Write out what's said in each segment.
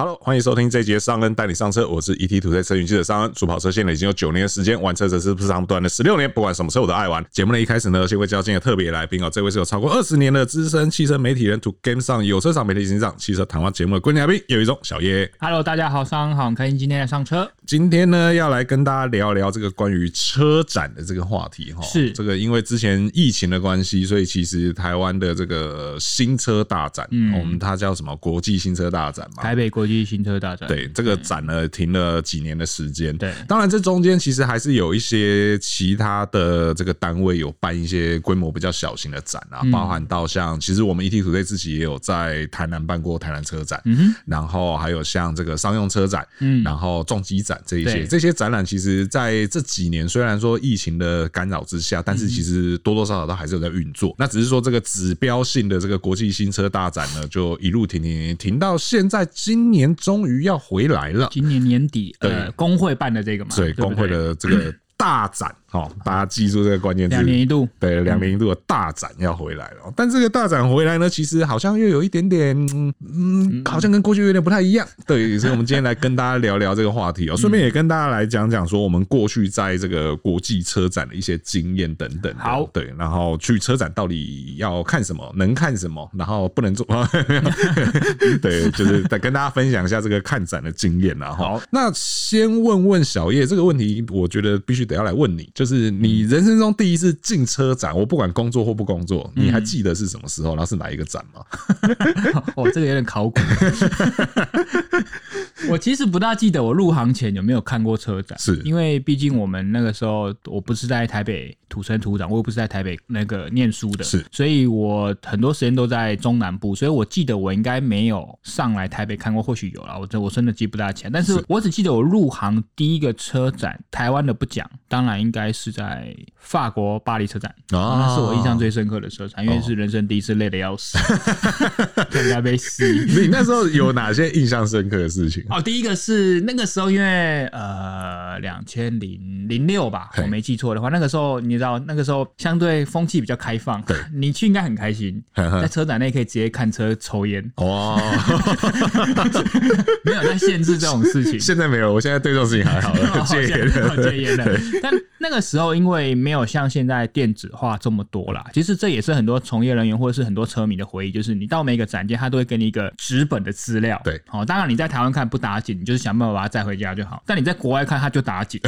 Hello，欢迎收听这一节上恩带你上车，我是 ETtoday 车云记者尚恩。主跑车现在已经有九年的时间，玩车则是不长不短的十六年，不管什么车我都爱玩。节目的一开始呢，先会介绍今天的特别来宾哦，这位是有超过二十年的资深汽车媒体人，To Game 上有车赏媒体形象，汽车谈话节目的规定来宾，有一种小叶。Hello，大家好，上恩好，很开心今天来上车。今天呢，要来跟大家聊聊这个关于车展的这个话题哈。是这个，因为之前疫情的关系，所以其实台湾的这个新车大展，嗯，我们它叫什么国际新车大展嘛？台北国际新车大展。对，这个展呢停了几年的时间。对，当然这中间其实还是有一些其他的这个单位有办一些规模比较小型的展啊，包含到像其实我们 ETtoday 自己也有在台南办过台南车展，嗯，然后还有像这个商用车展，嗯，然后重机展这一些这些展览，其实在这几年虽然说疫情的干扰之下，但是其实多多少少都还是有在运作。那只是说这个指标性的这个国际新车大展呢，就一路停停停停到现在，今年终于要。回来了，今年年底，呃，工会办的这个嘛，对，工会的这个大展。好，大家记住这个关键词。两年一度，对，两年一度的大展要回来了。但这个大展回来呢，其实好像又有一点点，嗯，好像跟过去有点不太一样。对，所以我们今天来跟大家聊聊这个话题哦，顺便也跟大家来讲讲说我们过去在这个国际车展的一些经验等等。好，对，然后去车展到底要看什么，能看什么，然后不能做。对，就是再跟大家分享一下这个看展的经验啊。好，那先问问小叶这个问题，我觉得必须得要来问你。就是你人生中第一次进车展，我不管工作或不工作，你还记得是什么时候，然后是哪一个展吗？哦，这个有点考古。我其实不大记得我入行前有没有看过车展，是。因为毕竟我们那个时候我不是在台北土生土长，我又不是在台北那个念书的，是，所以我很多时间都在中南部，所以我记得我应该没有上来台北看过，或许有了，我这我真的记不大起来，但是我只记得我入行第一个车展，台湾的不讲，当然应该是在法国巴黎车展，哦，那是我印象最深刻的车展，因为是人生第一次累得要死，应该被死。你那时候有哪些印象深刻的事情？哦，第一个是那个时候，因为呃，两千零零六吧，我没记错的话，那个时候你知道，那个时候相对风气比较开放，对，你去应该很开心，在车展内可以直接看车、抽烟，哦，没有在限制这种事情。现在没有，我现在对这种事情还好了，戒烟了，戒烟了。但那个时候，因为没有像现在电子化这么多啦，其实这也是很多从业人员或者是很多车迷的回忆，就是你到每个展间，他都会给你一个纸本的资料，对，好，当然你在台湾看不。打紧，你就是想办法把它载回家就好。但你在国外看，它就打紧，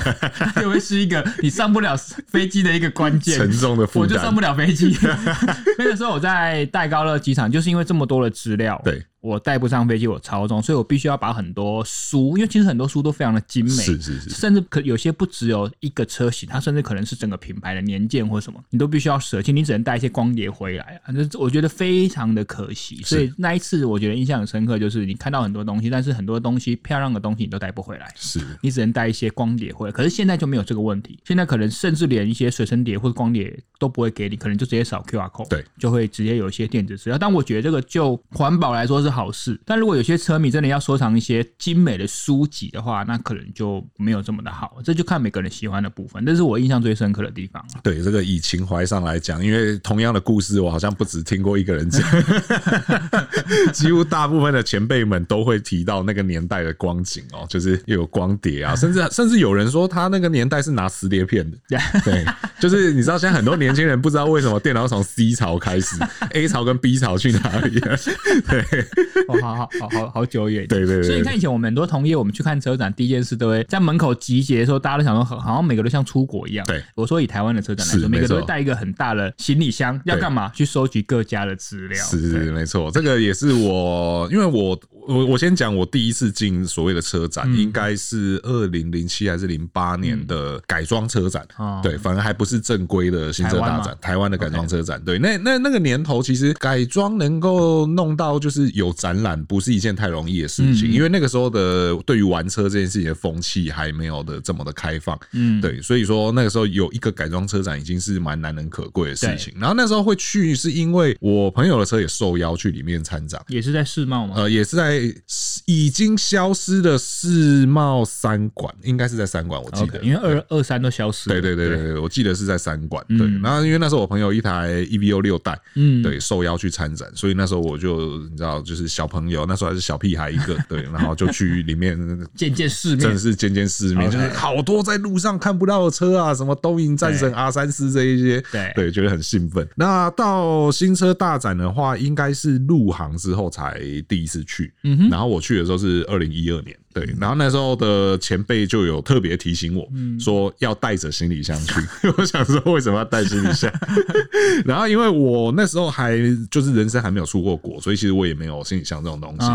就会是一个你上不了飞机的一个关键，沉重的负担。我就上不了飞机。那个时候我在戴高乐机场，就是因为这么多的资料。对。我带不上飞机，我超重，所以我必须要把很多书，因为其实很多书都非常的精美，是是是，甚至可有些不只有一个车型，它甚至可能是整个品牌的年鉴或什么，你都必须要舍弃，你只能带一些光碟回来，反正我觉得非常的可惜。所以那一次我觉得印象很深刻，就是你看到很多东西，但是很多东西漂亮的东西你都带不回来，是你只能带一些光碟回来。可是现在就没有这个问题，现在可能甚至连一些随身碟或者光碟都不会给你，可能就直接扫 QR code，对，就会直接有一些电子资料。但我觉得这个就环保来说是好事，但如果有些车迷真的要收藏一些精美的书籍的话，那可能就没有这么的好。这就看每个人喜欢的部分。这是我印象最深刻的地方。对，这个以情怀上来讲，因为同样的故事，我好像不止听过一个人讲，几乎大部分的前辈们都会提到那个年代的光景哦，就是又有光碟啊，甚至甚至有人说他那个年代是拿磁碟片的。对，就是你知道现在很多年轻人不知道为什么电脑从 C 槽开始，A 槽跟 B 槽去哪里了？对，哦，好好。好好好久远，对对对。所以你看，以前我们很多同业，我们去看车展，第一件事都会在门口集结的时候，大家都想说，好像每个都像出国一样。对，我说以台湾的车展来说，每个都会带一个很大的行李箱，要干嘛？去收集各家的资料。是是，没错，这个也是我，因为我。我我先讲，我第一次进所谓的车展，应该是二零零七还是零八年的改装车展，对，反而还不是正规的新车大展，台湾的改装车展，对，那那那个年头，其实改装能够弄到就是有展览，不是一件太容易的事情，因为那个时候的对于玩车这件事情的风气还没有的这么的开放，嗯，对，所以说那个时候有一个改装车展已经是蛮难能可贵的事情。然后那时候会去，是因为我朋友的车也受邀去里面参展，也是在世贸吗？呃，也是在。在已经消失的世贸三馆，应该是在三馆，我记得，因为二二三都消失了。对对对对。对，我记得是在三馆。对，然后因为那时候我朋友一台 EVO 六代，嗯，对，受邀去参展，所以那时候我就你知道，就是小朋友，那时候还是小屁孩一个，对，然后就去里面见见世面，真的是见见世面，就是好多在路上看不到的车啊，什么东瀛战神 R 三四这一些，对。对，觉得很兴奋。那到新车大展的话，应该是入行之后才第一次去，嗯哼，然后我去的时候是二零一二年。对，然后那时候的前辈就有特别提醒我说要带着行李箱去。我想说为什么要带行李箱？然后因为我那时候还就是人生还没有出过国，所以其实我也没有行李箱这种东西。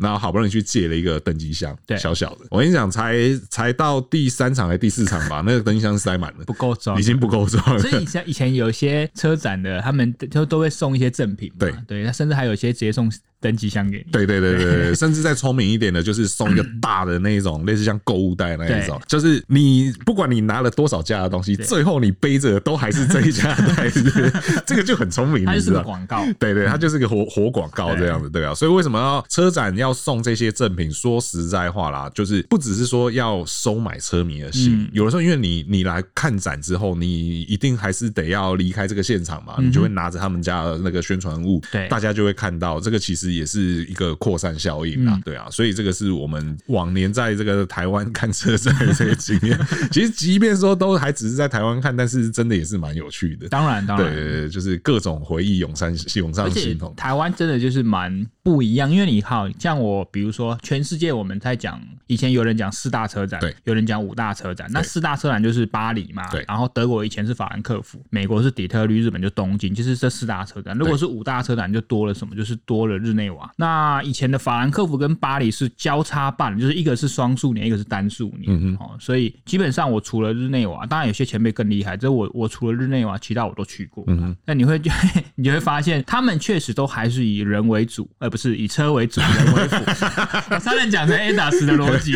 然后好不容易去借了一个登机箱，小小的。我跟你讲，才才到第三场还是第四场吧，那个登机箱塞满了，不够装，已经不够装了。所以以前以前有些车展的，他们就都会送一些赠品。对对，他甚至还有一些直接送。登机箱给你，对对对对对，甚至再聪明一点的，就是送一个大的那一种，类似像购物袋那一种，就是你不管你拿了多少家的东西，最后你背着都还是这一家的袋子，这个就很聪明，它就是个广告，对对，它就是个活活广告这样子，对啊，所以为什么要车展要送这些赠品？说实在话啦，就是不只是说要收买车迷的心，有的时候因为你你来看展之后，你一定还是得要离开这个现场嘛，你就会拿着他们家的那个宣传物，对，大家就会看到这个其实。也是一个扩散效应啊，对啊，所以这个是我们往年在这个台湾看车展的这些经验。其实，即便说都还只是在台湾看，但是真的也是蛮有趣的。当然，当然，对，就是各种回忆涌上涌上心头。台湾真的就是蛮不一样，因为你好像我，比如说全世界我们在讲，以前有人讲四大车展，对，有人讲五大车展。那四大车展就是巴黎嘛，对，然后德国以前是法兰克福，美国是底特律，日本就东京，就是这四大车展。如果是五大车展，就多了什么？就是多了日内瓦。那以前的法兰克福跟巴黎是交叉办，就是一个是双数年，一个是单数年。嗯哦，所以基本上我除了日内瓦，当然有些前辈更厉害，这我我除了日内瓦，其他我都去过。那你会就 你就会发现，他们确实都还是以人为主，而不是以车为主，人为辅。差点讲成 ADAS 的逻辑，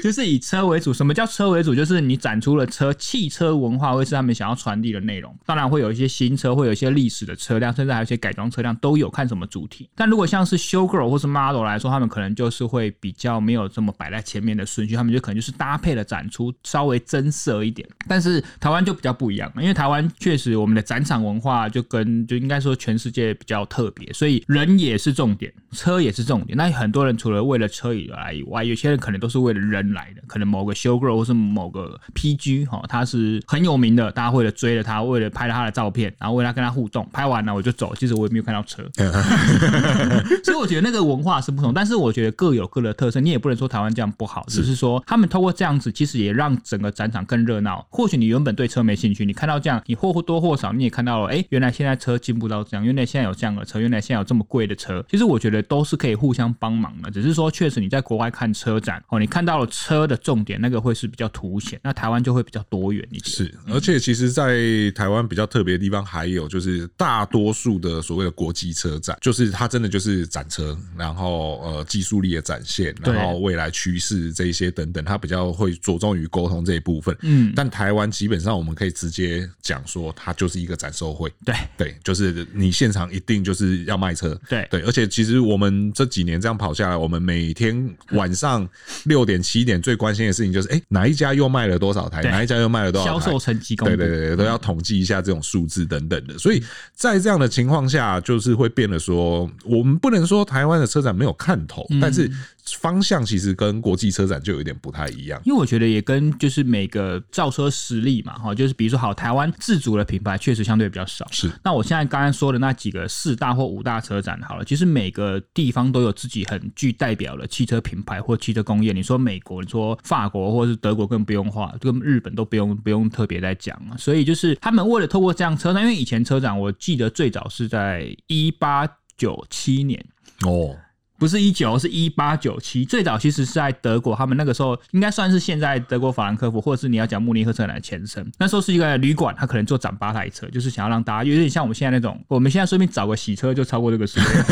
就是以车为主。什么叫车为主？就是你展出了车，汽车文化会是他们想要传递的内容。当然会有一些新车，会有一些历史的车辆，甚至还有一些改装。车辆都有看什么主题，但如果像是 show girl 或是 model 来说，他们可能就是会比较没有这么摆在前面的顺序，他们就可能就是搭配的展出稍微增色一点。但是台湾就比较不一样，因为台湾确实我们的展场文化就跟就应该说全世界比较特别，所以人也是重点，车也是重点。那很多人除了为了车以来以外，有些人可能都是为了人来的，可能某个 show girl 或是某个 PG 哈，他是很有名的，大家为了追了他，为了拍了他的照片，然后为了跟他互动，拍完了我就走。其实我也没有。看到车，所以我觉得那个文化是不同，但是我觉得各有各的特色，你也不能说台湾这样不好，只是说他们透过这样子，其实也让整个展场更热闹。或许你原本对车没兴趣，你看到这样，你或多或少你也看到了，哎，原来现在车进步到这样，原来现在有这样的车，原来现在有这么贵的车。其实我觉得都是可以互相帮忙的，只是说确实你在国外看车展哦，你看到了车的重点，那个会是比较凸显，那台湾就会比较多元一点。是，而且其实，在台湾比较特别的地方，还有就是大多数的所谓的。国际车展就是它真的就是展车，然后呃技术力的展现，然后未来趋势这一些等等，它比较会着重于沟通这一部分。嗯，但台湾基本上我们可以直接讲说，它就是一个展售会。对对，就是你现场一定就是要卖车。对对，而且其实我们这几年这样跑下来，我们每天晚上六点七点最关心的事情就是，哎，哪一家又卖了多少台？哪一家又卖了多少台？销售成绩。对对对，都要统计一下这种数字等等的。所以在这样的情况下。就是会变得说，我们不能说台湾的车展没有看头，但是。方向其实跟国际车展就有点不太一样，因为我觉得也跟就是每个造车实力嘛，哈，就是比如说好，台湾自主的品牌确实相对比较少。是，那我现在刚刚说的那几个四大或五大车展，好了，其实每个地方都有自己很具代表的汽车品牌或汽车工业。你说美国，你说法国或者是德国，更不用话，跟日本都不用不用特别再讲了。所以就是他们为了透过这样车展，因为以前车展我记得最早是在一八九七年哦。不是一九，是一八九七。最早其实是在德国，他们那个时候应该算是现在德国法兰克福，或者是你要讲慕尼黑车展的前身。那时候是一个旅馆，他可能做展八台车，就是想要让大家有点像我们现在那种，我们现在随便 找个洗车就超过这个数量，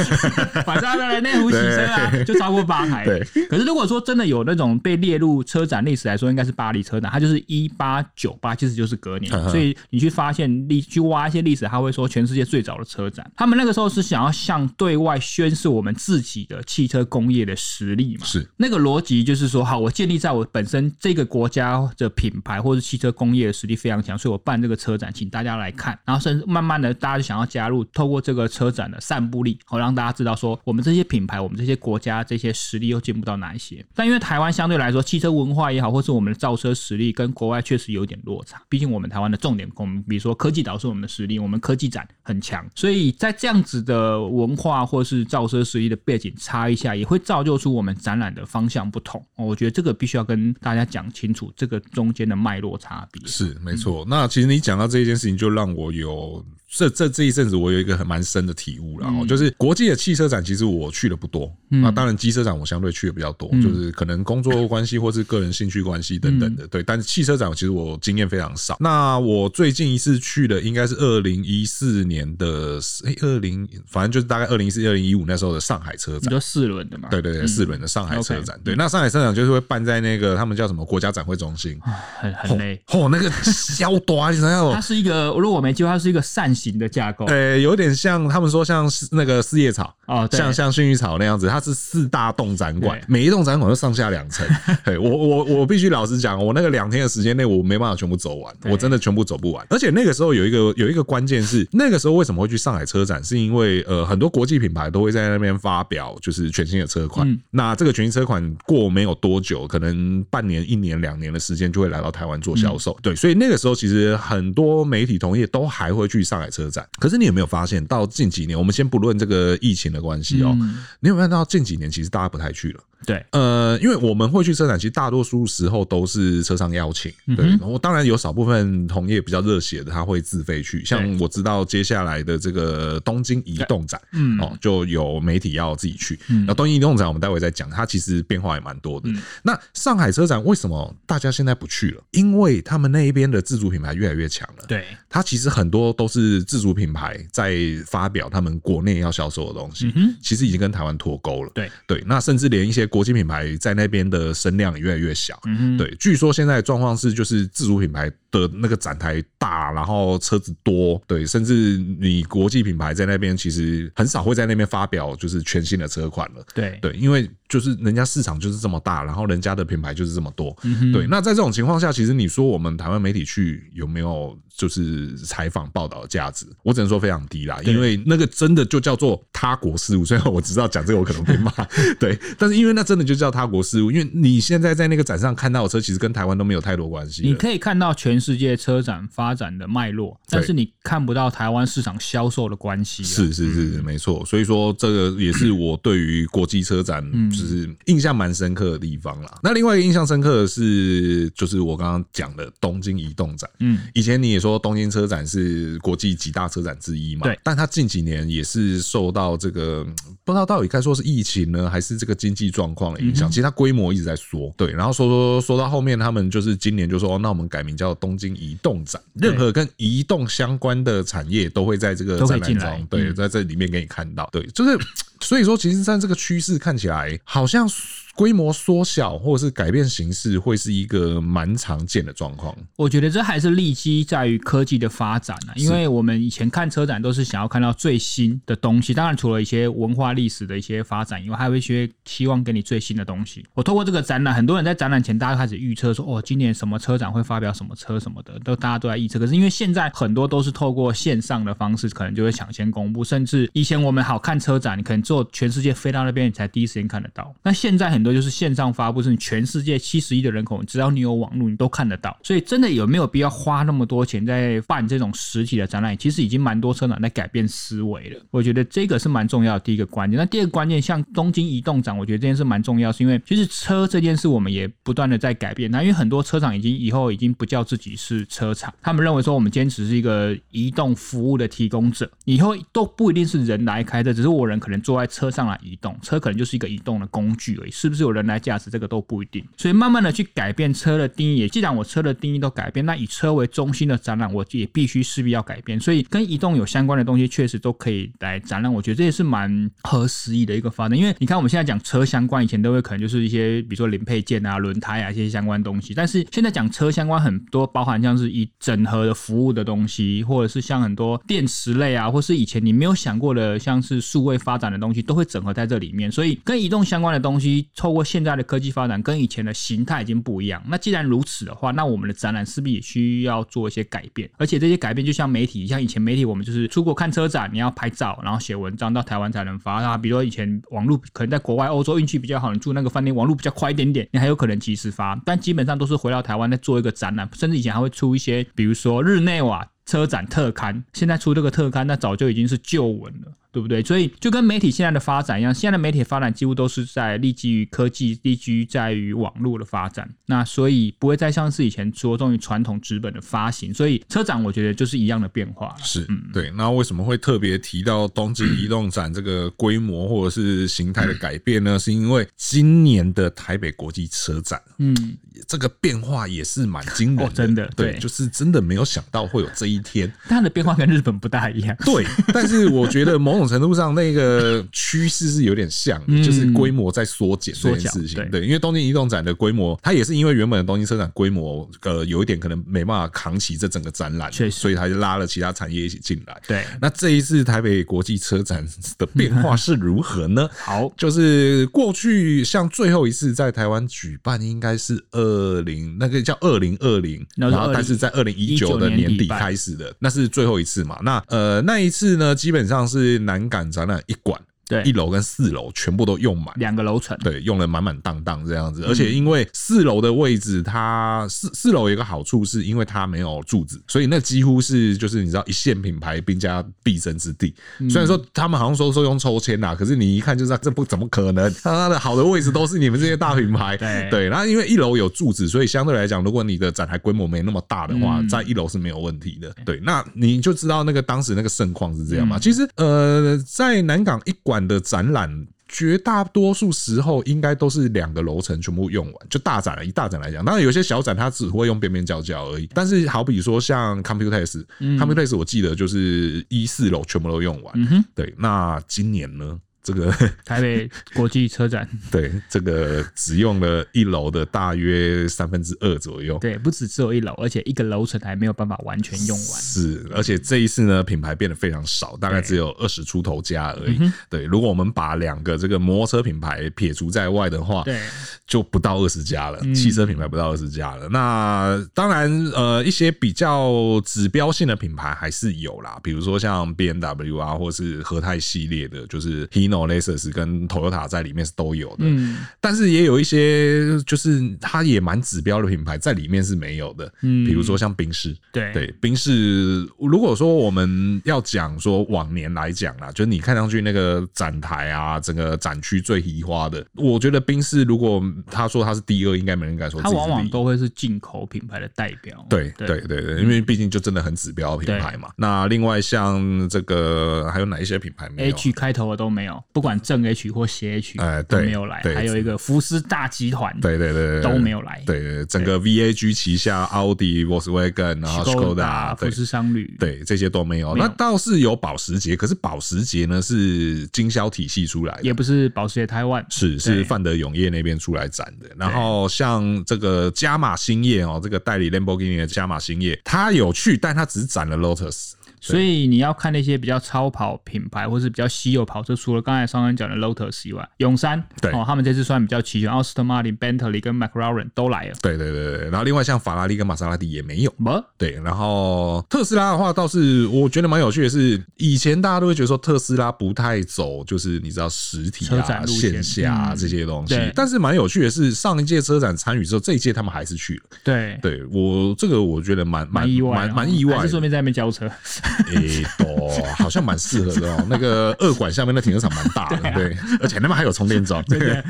反正来内湖洗车啊，就超过八台。对。可是如果说真的有那种被列入车展历史来说，应该是巴黎车展，它就是一八九八，其实就是隔年。所以你去发现历，去挖一些历史，他会说全世界最早的车展，他们那个时候是想要向对外宣示我们自己的汽车工业的实力嘛？是。那个逻辑就是说，好，我建立在我本身这个国家的品牌或者汽车工业的实力非常强，所以我办这个车展，请大家来看。然后甚至慢慢的，大家就想要加入，透过这个车展的散布力，好让大家知道说，我们这些品牌，我们这些国家这些实力又进步到哪一些。但因为台湾相对来说，汽车文化也好，或是我们的造车实力跟国外确实有点落差。毕竟我们台湾的重点，我们比如说科技岛是我们的实力，我们科技展很强，所以在这样子的文化或是造车实力的背景差一下，也会造就出我们展览的方向不同。我觉得这个必须要跟大家讲清楚，这个中间的脉络差别。是没错。那其实你讲到这一件事情，就让我有。这这这一阵子，我有一个很蛮深的体悟了，嗯、就是国际的汽车展，其实我去的不多。那、嗯、当然，机车展我相对去的比较多，嗯、就是可能工作关系或是个人兴趣关系等等的。嗯、对，但是汽车展，其实我经验非常少。那我最近一次去的应该是二零一四年的，哎，二零反正就是大概二零一四、二零一五那时候的上海车展，就四轮的嘛。对对对，四轮的上海车展。嗯、对，那上海车展就是会办在那个他们叫什么国家展会中心，很很累。哦，那个小多，你知道吗，它是一个，如果我没记错，它是一个扇形的架构。对，有点像他们说像那个四叶草哦，像像薰衣草那样子，它是四大栋展馆，每一栋展馆都上下两层。对，我我我必须老实讲，我那个两天的时间内，我没办法全部走完，我真的全部走不完。而且那个时候有一个有一个关键是，那个时候为什么会去上海车展，是因为呃很多国际品牌都会在那边发表就是全新的车款。那这个全新车款过没有多久，可能半年、一年、两年的时间就会来到台湾做销售。对，所以那个时候其实很多媒体同业都还会去上海车展。可是你有没有发现，到近几年，我们先不论这个疫情的关系哦，你有没有看到近几年其实大家不太去了？对，呃，因为我们会去车展，其实大多数时候都是车商邀请。对，然后当然有少部分同业比较热血的，他会自费去。像我知道接下来的这个东京移动展，嗯，哦，就有媒体要自己去。那东京移动展我们待会再讲，它其实变化也蛮多的。那上海车展为什么大家现在不去了？因为他们那一边的自主品牌越来越强了。对，它其实很多都是自主品牌在发表他们国内要销售的东西，其实已经跟台湾脱钩了。对对，那甚至连一些。国际品牌在那边的声量也越来越小，嗯、哼。对，据说现在的状况是，就是自主品牌的那个展台大，然后车子多，对，甚至你国际品牌在那边其实很少会在那边发表就是全新的车款了，对。对，因为就是人家市场就是这么大，然后人家的品牌就是这么多，嗯、对，那在这种情况下，其实你说我们台湾媒体去有没有就是采访报道的价值？我只能说非常低啦，因为那个真的就叫做他国事务，虽然我知道讲这个我可能被骂，对，但是因为那真的就叫他国事务，因为你现在在那个展上看到的车，其实跟台湾都没有太多关系。你可以看到全世界车展发展的脉络，但是你看不到台湾市场销售的关系。是是是，没错。所以说这个也是我对于国际车展就是印象蛮深刻的地方啦。那另外一个印象深刻的是，就是我刚刚讲的东京移动展。嗯，以前你也说东京车展是国际几大车展之一嘛？对。但它近几年也是受到这个不知道到底该说是疫情呢，还是这个经济状况的影响？其实它规模一直在缩。对。然后说说说到后面，他们就是今年就说，哦，那我们改名叫东京移动展。任何跟移动相关的产业都会在这个展览中，对，在这里面给你看到。对，就是所以说，其实在这个趋势看起来，好像。规模缩小或者是改变形式，会是一个蛮常见的状况。我觉得这还是利基在于科技的发展啊，因为我们以前看车展都是想要看到最新的东西，当然除了一些文化历史的一些发展以外，还有一些希望给你最新的东西。我透过这个展览，很多人在展览前，大家开始预测说，哦，今年什么车展会发表什么车什么的，都大家都在预测。可是因为现在很多都是透过线上的方式，可能就会抢先公布，甚至以前我们好看车展，你可能坐全世界飞到那边，你才第一时间看得到。那现在很就是线上发布，是你全世界七十亿的人口，只要你有网络，你都看得到。所以真的有没有必要花那么多钱在办这种实体的展览？其实已经蛮多车厂在改变思维了。我觉得这个是蛮重要的第一个关键。那第二个关键，像东京移动展，我觉得这件事蛮重要，是因为其实车这件事我们也不断的在改变。那因为很多车厂已经以后已经不叫自己是车厂，他们认为说我们坚持是一个移动服务的提供者，以后都不一定是人来开的，只是我人可能坐在车上来移动，车可能就是一个移动的工具而已，是不是是有人来驾驶这个都不一定。所以慢慢的去改变车的定义，也既然我车的定义都改变，那以车为中心的展览，我也必须势必要改变。所以跟移动有相关的东西，确实都可以来展览。我觉得这也是蛮合时宜的一个发展，因为你看我们现在讲车相关，以前都会可能就是一些比如说零配件啊、轮胎啊一些相关东西，但是现在讲车相关很多，包含像是以整合的服务的东西，或者是像很多电池类啊，或是以前你没有想过的，像是数位发展的东西，都会整合在这里面。所以跟移动相关的东西，透过现在的科技发展，跟以前的形态已经不一样。那既然如此的话，那我们的展览势必也需要做一些改变。而且这些改变就像媒体，像以前媒体，我们就是出国看车展，你要拍照，然后写文章到台湾才能发啊。比如说以前网络可能在国外、欧洲运气比较好，你住那个饭店网络比较快一点点，你还有可能及时发。但基本上都是回到台湾再做一个展览，甚至以前还会出一些，比如说日内瓦车展特刊。现在出这个特刊，那早就已经是旧闻了。对不对？所以就跟媒体现在的发展一样，现在的媒体发展几乎都是在立基于科技，立基于在于网络的发展。那所以不会再像是以前着重于传统纸本的发行。所以车展我觉得就是一样的变化。是，嗯，对。那为什么会特别提到东京移动展这个规模或者是形态的改变呢？是因为今年的台北国际车展，嗯，这个变化也是蛮惊人的，哦、真的对，对，就是真的没有想到会有这一天。它的变化跟日本不大一样。对，但是我觉得某种。程度上，那个趋势是有点像，就是规模在缩减这件事情。对，因为东京移动展的规模，它也是因为原本的东京车展规模，呃，有一点可能没办法扛起这整个展览，所以它就拉了其他产业一起进来。对，那这一次台北国际车展的变化是如何呢？好，就是过去像最后一次在台湾举办，应该是二零那个叫二零二零，然后但是在二零一九的年底开始的，那是最后一次嘛？那呃，那一次呢，基本上是南。南港展览一馆。对，一楼跟四楼全部都用满，两个楼层，对，用了满满当当这样子。而且因为四楼的位置，它四四楼有一个好处，是因为它没有柱子，所以那几乎是就是你知道一线品牌兵家必争之地。虽然说他们好像说说用抽签呐，可是你一看就知道这不怎么可能。它的好的位置都是你们这些大品牌，对 对。然后因为一楼有柱子，所以相对来讲，如果你的展台规模没那么大的话，在一楼是没有问题的。对，那你就知道那个当时那个盛况是这样嘛。其实呃，在南港一馆。的展览绝大多数时候应该都是两个楼层全部用完，就大展了。以大展来讲，当然有些小展它只会用边边角角而已。但是好比说像 Computex，Computex 我记得就是一四楼全部都用完。对，那今年呢？这个台北国际车展，对，这个只用了一楼的大约三分之二左右。对，不止只有一楼，而且一个楼层还没有办法完全用完。是，而且这一次呢，品牌变得非常少，大概只有二十出头家而已。对，如果我们把两个这个摩托车品牌撇除在外的话，对，就不到二十家了。汽车品牌不到二十家了。那当然，呃，一些比较指标性的品牌还是有啦，比如说像 BMW 啊，或是和泰系列的，就是 Hino。Lexus 跟 Toyota 在里面是都有的，嗯，但是也有一些就是它也蛮指标的品牌在里面是没有的，嗯，比如说像宾士，对。对，宾士，如果说我们要讲说往年来讲啦，就是你看上去那个展台啊，整个展区最移花的，我觉得宾士如果他说他是第二，应该没人敢说，他往往都会是进口品牌的代表，对对。对对，因为毕竟就真的很指标品牌嘛。那另外像这个还有哪一些品牌没有？H 开头的都没有。不管正 H 或斜 H，哎，都没有来。还有一个福斯大集团，对对对，都没有来。对对，整个 VAG 旗下，奥迪、Volkswagen，然后 Skoda、福斯商旅，对这些都没有。那倒是有保时捷，可是保时捷呢是经销体系出来的，也不是保时捷台湾，是是范德永业那边出来展的。然后像这个加马兴业哦，这个代理 Lamborghini 的加马兴业，他有去，但他只展了 Lotus。所以你要看那些比较超跑品牌或是比较稀有跑车，除了刚才刚刚讲的 Lotus 以外，永山对哦，他们这次算比较齐全，Aston Martin、Bentley 跟 McLaren 都来了。对对对对，然后另外像法拉利跟玛莎拉蒂也没有。不，对，然后特斯拉的话倒是我觉得蛮有趣的是，以前大家都会觉得说特斯拉不太走，就是你知道实体啊、线下啊这些东西。但是蛮有趣的是，上一届车展参与之后，这一届他们还是去了。对，对我这个我觉得蛮蛮意外，蛮蛮意外。顺便在那边交车。诶，多好像蛮适合的哦。那个二馆下面的停车场蛮大的，对，而且那边还有充电桩。对。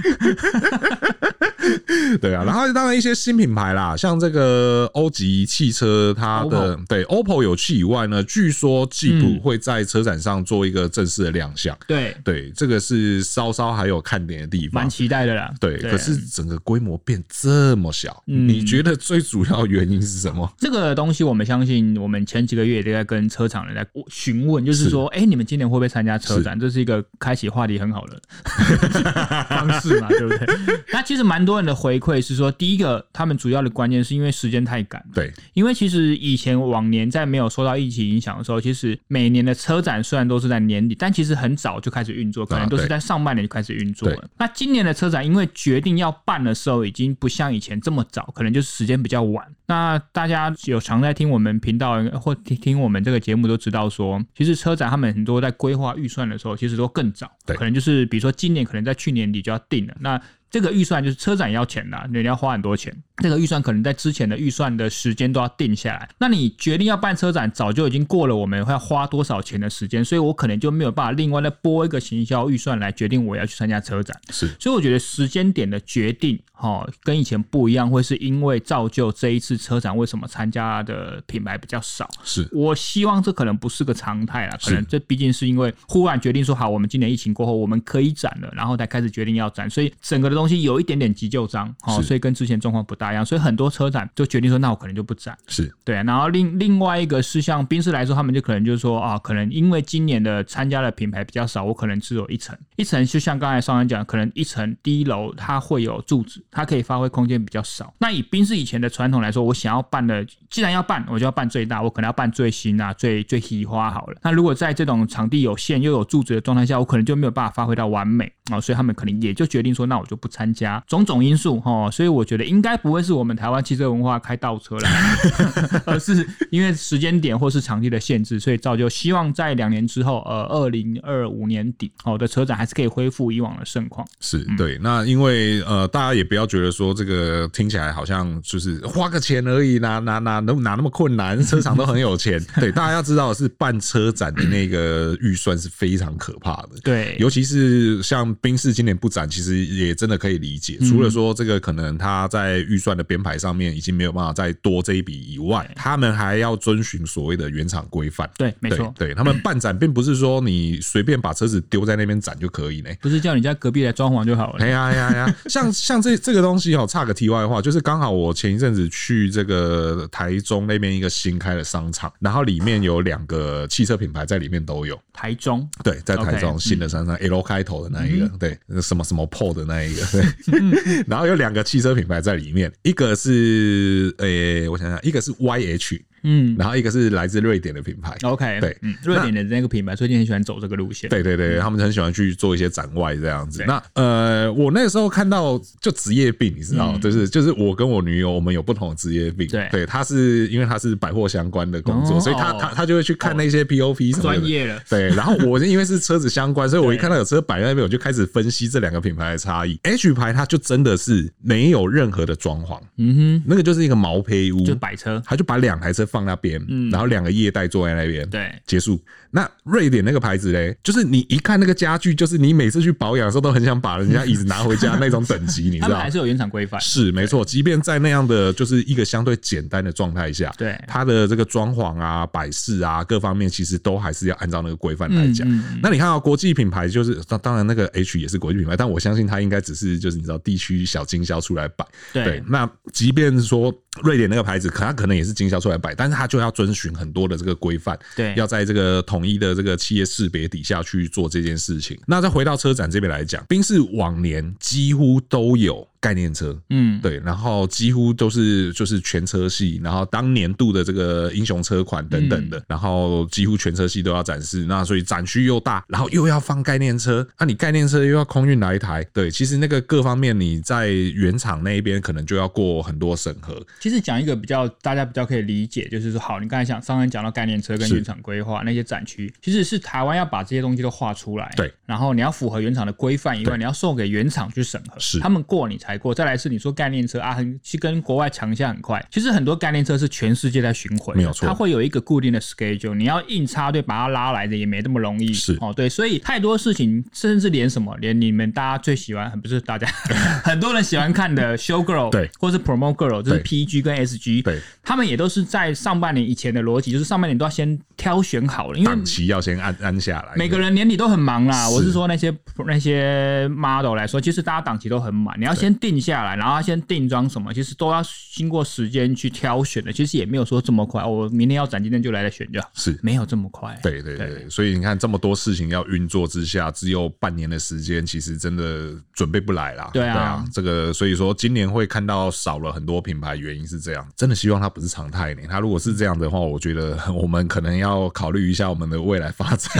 对啊，然后当然一些新品牌啦，像这个欧吉汽车，它的对 OPPO 有去以外呢，据说吉普会在车展上做一个正式的亮相。对对，这个是稍稍还有看点的地方，蛮期待的啦。对，可是整个规模变这么小，你觉得最主要原因是什么？这个东西我们相信，我们前几个月也在跟车厂人在询问，就是说，哎，你们今年会不会参加车展？这是一个开启话题很好的 方式嘛，对不对？那其实蛮多人的回馈是说，第一个，他们主要的关键是因为时间太赶。对，因为其实以前往年在没有受到疫情影响的时候，其实每年的车展虽然都是在年底，但其实很早就开始运作，可能都是在上半年就开始运作了。那今年的车展，因为决定要办的时候，已经不像以前这么早，可能就是时间比较晚。那大家有常在听我们频道或听听我们这个节目都知道说，其实车展他们很多在规划预算的时候，其实都更早，可能就是比如说今年可能在去年底就要定了。那这个预算就是车展要钱的，你要花很多钱。这个预算可能在之前的预算的时间都要定下来。那你决定要办车展，早就已经过了我们会要花多少钱的时间，所以我可能就没有办法另外再拨一个行销预算来决定我要去参加车展。是，所以我觉得时间点的决定，哈，跟以前不一样，会是因为造就这一次车展为什么参加的品牌比较少。是，我希望这可能不是个常态啦，可能这毕竟是因为忽然决定说好，我们今年疫情过后我们可以展了，然后才开始决定要展，所以整个的东西。有一点点急救章，哦，所以跟之前状况不大所以很多车展就决定说，那我可能就不展，是对。然后另另外一个是像宾士来说，他们就可能就是说啊，可能因为今年的参加的品牌比较少，我可能只有一层，一层就像刚才上人讲，可能一层第一楼它会有柱子，它可以发挥空间比较少。那以宾士以前的传统来说，我想要办的，既然要办，我就要办最大，我可能要办最新啊，最最喜花好了。那如果在这种场地有限又有柱子的状态下，我可能就没有办法发挥到完美啊，所以他们可能也就决定说，那我就不参加。种种因素哈，所以我觉得应该不会是我们台湾汽车文化开倒车了，而是因为时间点或是场地的限制，所以造就希望在两年之后，呃，二零二五年底，哦的车展还是可以恢复以往的盛况。是对，那因为呃，大家也不要觉得说这个听起来好像就是花个钱而已，哪哪哪能哪那么困难？车厂都很有钱。对，大家要知道的是办车展的那个预算是非常可怕的。对，尤其是像宾士今年不展，其实也真的可以理解。除了说这个可能他在预算的编排上面已经没有办法再多这一笔以外，他们还要遵循所谓的原厂规范。对，没错。对，他们办展并不是说你随便把车子丢在那边展就可以呢，不是叫你家隔壁来装潢就好了。哎呀哎呀呀！像像这这个东西哦，差个题外话，就是刚好我前一阵子去这个台中那边一个新开的商场，然后里面有两个汽车品牌在里面都有。台中对，在台中新的商场 L 开头的那一个，对，什么什么 PO 的那一个，对。然后有两个汽车品牌在里面，一个是诶、我想想，一个是 YH。嗯，然后一个是来自瑞典的品牌，OK，对，嗯，瑞典的那个品牌最近很喜欢走这个路线，对对对，他们很喜欢去做一些展外这样子。那呃，我那时候看到就职业病，你知道，就是就是我跟我女友，我们有不同的职业病，对，对，他是因为她是百货相关的工作，所以她她她就会去看那些 POP 什么专业了，对。然后我因为是车子相关，所以我一看到有车摆在那边，我就开始分析这两个品牌的差异。H 牌它就真的是没有任何的装潢，嗯哼，那个就是一个毛坯屋，就摆车，他就把两台车放那边，嗯。然后两个业代坐在那边，对，结束。那瑞典那个牌子嘞，就是你一看那个家具，就是你每次去保养的时候都很想把人家椅子拿回家那种等级，你知道？还是有原厂规范，是没错。即便在那样的就是一个相对简单的状态下，对它的这个装潢啊、摆饰啊各方面，其实都还是要按照那个规范来讲。那你看啊，国际品牌就是当当然那个 H 也是国际品牌，但我相信它应该只是就是你知道地区小经销出来摆。对，那即便是说瑞典那个牌子，可它可能也是经销出来摆，但是它就要遵循很多的这个规范，对，要在这个统一的这个企业识别底下去做这件事情。那再回到车展这边来讲，宾士往年几乎都有概念车，嗯，对，然后几乎都是就是全车系，然后当年度的这个英雄车款等等的，嗯、然后几乎全车系都要展示，那所以展区又大，然后又要放概念车，那、啊、你概念车又要空运来一台，对，其实那个各方面你在原厂那一边可能就要过很多审核。其实讲一个比较大家比较可以理解，就是说，好，你刚才讲上面讲到概念车跟原厂规划那些展区，其实是台湾要把这些东西都画出来，对，然后你要符合原厂的规范以外，你要送给原厂去审核，是。他们过你才过。再来是你说概念车啊，很去跟国外强下很快，其实很多概念车是全世界在巡回，没有错，它会有一个固定的 schedule，你要硬插队把它拉来的也没那么容易，是。哦，对，所以太多事情，甚至连什么，连你们大家最喜欢，不是大家 很多人喜欢看的 show girl，对，或是 promote girl，就是 PG 跟 SG，对，他们也都是在上半年以前的逻辑，就是上半年都要先挑选好了，因为档期要先安安下来，每个人年底都很忙啦。我是说那些那些 model 来说，其实大家档期都很满，你要先定下来，然后先定妆什么，其实都要经过时间去挑选的。其实也没有说这么快，我明天要展，今天就来来选就好，是没有这么快。对对对，对，所以你看这么多事情要运作之下，只有半年的时间，其实真的准备不来啦。对啊，这个所以说今年会看到少了很多品牌，原因是这样。真的希望它不是常态呢。它如果是这样的话，我觉得我们可能要考虑一下我们的未来发展，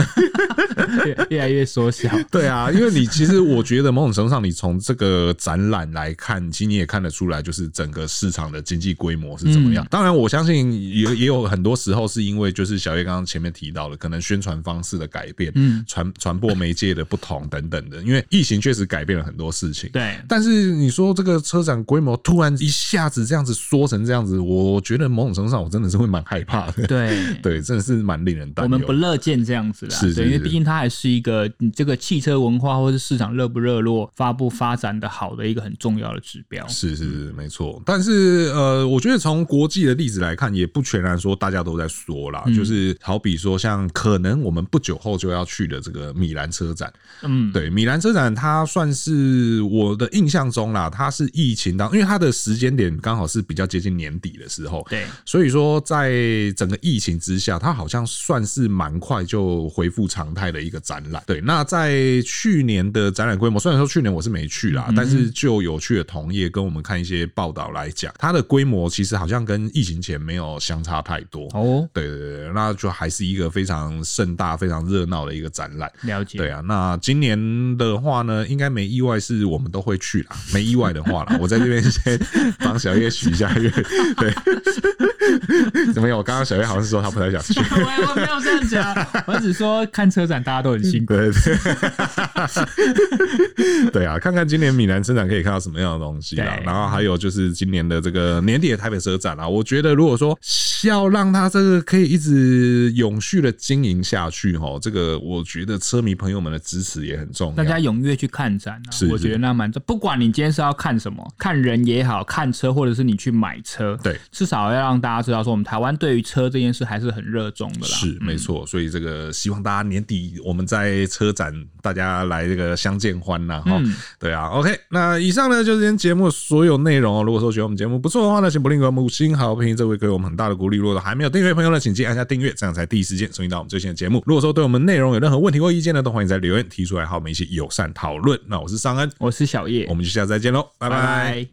越来越缩小。对啊，因为你其实我觉得某种程度上，你从这个展览来看，其实你也看得出来，就是整个市场的经济规模是怎么样。当然，我相信也也有很多时候是因为就是小叶刚刚前面提到的，可能宣传方式的改变，嗯，传传播媒介的不同等等的。因为疫情确实改变了很多事情，对。但是你说这个车展规模突然一下子这样子缩成这样子，我觉得某种程度上我真的是会蛮害怕的。对 对，真的是蛮令人担忧。我们不乐见这样子啦，是，是，是，因为毕竟它还是一个你这个汽车文化或是市场热不热络、发不发展的好的一个很重要的指标。是是是，没错。但是呃，我觉得从国际的例子来看，也不全然说大家都在说啦，嗯、就是好比说像可能我们不久后就要去的这个米兰车展，嗯，对，米兰车展它算是我的印象中啦，它是疫情当，因为它的时间点刚好是比较接近年底的时候，对，所以说在整个疫情之下，它好像算是蛮快就恢复常态的一个展览。对，那在去年的展览规模，虽然说去年我是没去啦，但是就有去的同业跟我们看一些报道来讲，它的规模其实好像跟疫情前没有相差太多。哦，对对对，那就还是一个非常盛大、非常热闹的一个展览。了解。对啊，那今年的话呢，应该没意外是我们都会去啦。没意外的话啦，我在这边先帮小叶许一下愿。对。怎么样？我刚刚小叶好像是说他不太想去。我没有这样讲，我只说看车展大家都很辛苦。对对，对啊，看看今年米兰车展可以看到什么样的东西啦。然后还有就是今年的这个年底的台北车展啊，我觉得如果说要让它这个可以一直永续的经营下去哈，这个我觉得车迷朋友们的支持也很重要。大家踊跃去看展啊，我觉得那蛮重。不管你今天是要看什么，看人也好看车，或者是你去买车，对，至少要让大家知道说我们台湾对于车这件事还是很热衷的啦。是没错，所以这个希望大家年底我们在车展大家来这个相见欢呐哈。对啊，OK，那以上呢就是今天节目所有内容哦。如果说觉得我们节目不错的话呢，请不吝给我们五星好评，这会给我们很大的鼓励。如果还没有订阅的朋友呢，请记得按下订阅，这样才第一时间收听到我们最新的节目。如果说对我们内容有任何问题或意见呢，都欢迎在留言提出来，和我们一起友善讨论。那我是尚恩，我是小叶，我们就下次再见喽。拜拜。